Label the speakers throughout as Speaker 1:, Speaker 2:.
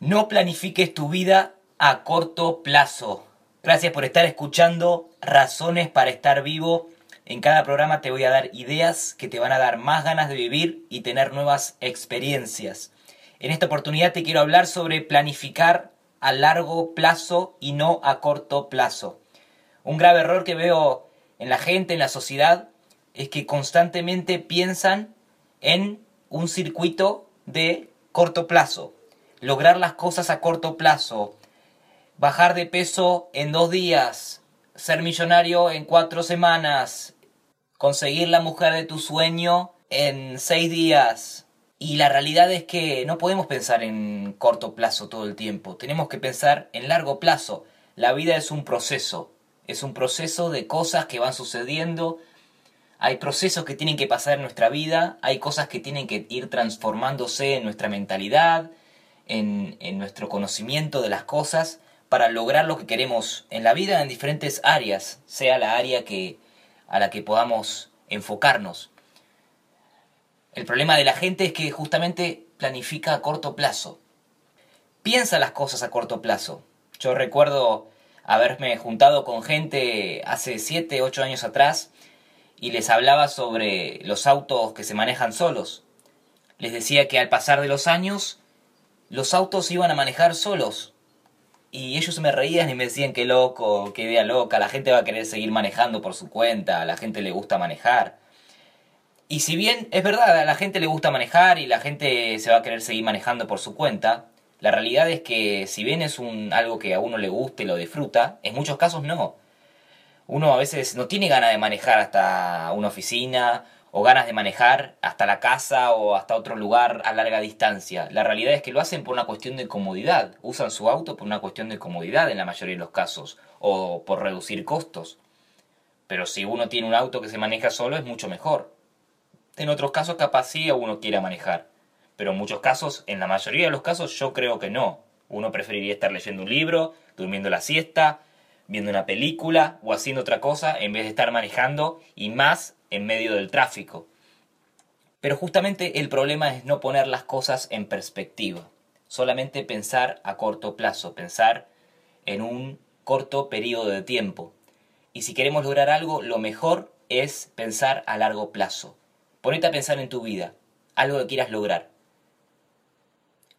Speaker 1: No planifiques tu vida a corto plazo. Gracias por estar escuchando Razones para estar vivo. En cada programa te voy a dar ideas que te van a dar más ganas de vivir y tener nuevas experiencias. En esta oportunidad te quiero hablar sobre planificar a largo plazo y no a corto plazo. Un grave error que veo en la gente, en la sociedad, es que constantemente piensan en un circuito de corto plazo lograr las cosas a corto plazo, bajar de peso en dos días, ser millonario en cuatro semanas, conseguir la mujer de tu sueño en seis días. Y la realidad es que no podemos pensar en corto plazo todo el tiempo, tenemos que pensar en largo plazo. La vida es un proceso, es un proceso de cosas que van sucediendo, hay procesos que tienen que pasar en nuestra vida, hay cosas que tienen que ir transformándose en nuestra mentalidad, en, nuestro conocimiento de las cosas para lograr lo que queremos en la vida en diferentes áreas, sea la área que, a la que podamos enfocarnos. El problema de la gente es que justamente planifica a corto plazo. Piensa las cosas a corto plazo. Yo recuerdo haberme juntado con gente hace 7, 8 años atrás y les hablaba sobre los autos que se manejan solos. Les decía que al pasar de los años los autos iban a manejar solos. Y ellos me reían y me decían que loco, qué idea loca, la gente va a querer seguir manejando por su cuenta, a la gente le gusta manejar. Y si bien es verdad, a la gente le gusta manejar y la gente se va a querer seguir manejando por su cuenta, la realidad es que si bien es un, algo que a uno le guste lo disfruta, en muchos casos no. Uno a veces no tiene ganas de manejar hasta una oficina o ganas de manejar hasta la casa o hasta otro lugar a larga distancia. La realidad es que lo hacen por una cuestión de comodidad. Usan su auto por una cuestión de comodidad en la mayoría de los casos o por reducir costos. Pero si uno tiene un auto que se maneja solo es mucho mejor. En otros casos capaz sí uno quiera manejar. Pero en muchos casos, en la mayoría de los casos yo creo que no. Uno preferiría estar leyendo un libro, durmiendo la siesta, viendo una película o haciendo otra cosa en vez de estar manejando y más en medio del tráfico. Pero justamente el problema es no poner las cosas en perspectiva, solamente pensar a corto plazo, pensar en un corto periodo de tiempo. Y si queremos lograr algo, lo mejor es pensar a largo plazo. Ponete a pensar en tu vida, algo que quieras lograr.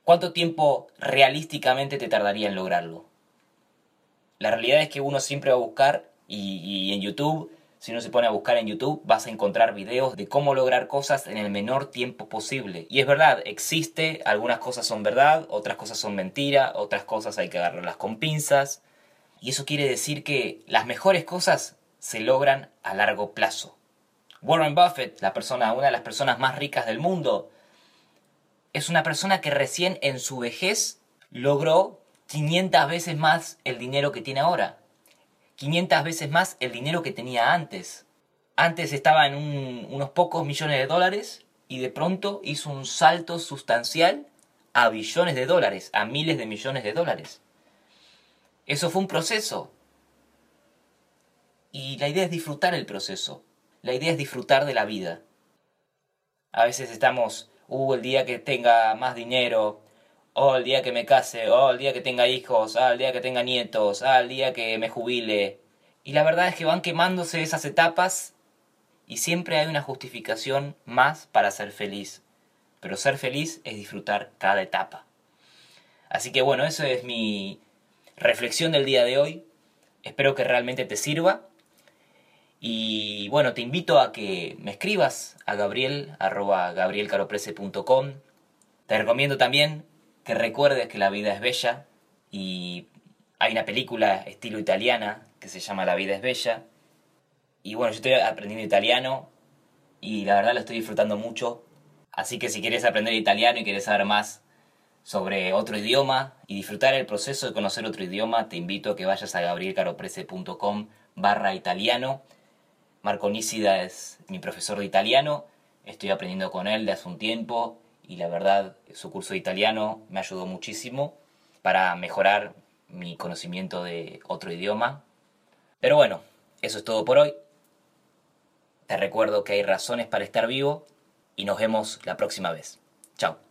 Speaker 1: ¿Cuánto tiempo realísticamente te tardaría en lograrlo? La realidad es que uno siempre va a buscar, y, y en YouTube si uno se pone a buscar en YouTube, vas a encontrar videos de cómo lograr cosas en el menor tiempo posible. Y es verdad, existe, algunas cosas son verdad, otras cosas son mentira, otras cosas hay que agarrarlas con pinzas. Y eso quiere decir que las mejores cosas se logran a largo plazo. Warren Buffett, la persona, una de las personas más ricas del mundo, es una persona que recién en su vejez logró 500 veces más el dinero que tiene ahora. 500 veces más el dinero que tenía antes. Antes estaba en unos pocos millones de dólares y de pronto hizo un salto sustancial a billones de dólares, a miles de millones de dólares. Eso fue un proceso. Y la idea es disfrutar el proceso. La idea es disfrutar de la vida. A veces estamos, uh, el día que tenga más dinero, oh, el día que me case, oh, el día que tenga hijos, ah, el día que tenga nietos, ah, el día que me jubile. Y la verdad es que van quemándose esas etapas y siempre hay una justificación más para ser feliz. Pero ser feliz es disfrutar cada etapa. Así que bueno, eso es mi reflexión del día de hoy. Espero que realmente te sirva. Y bueno, te invito a que me escribas a gabriel Te recomiendo también recuerdes que la vida es bella y hay una película estilo italiana que se llama La vida es bella. Y bueno, yo estoy aprendiendo italiano y la verdad lo estoy disfrutando mucho. Así que si quieres aprender italiano y quieres saber más sobre otro idioma y disfrutar el proceso de conocer otro idioma, te invito a que vayas a gabrielcaroprese.com barra italiano. Marco Nícida es mi profesor de italiano, estoy aprendiendo con él de hace un tiempo y la verdad su curso de italiano me ayudó muchísimo para mejorar mi conocimiento de otro idioma. Pero bueno, eso es todo por hoy. Te recuerdo que hay razones para estar vivo y nos vemos la próxima vez. Chao.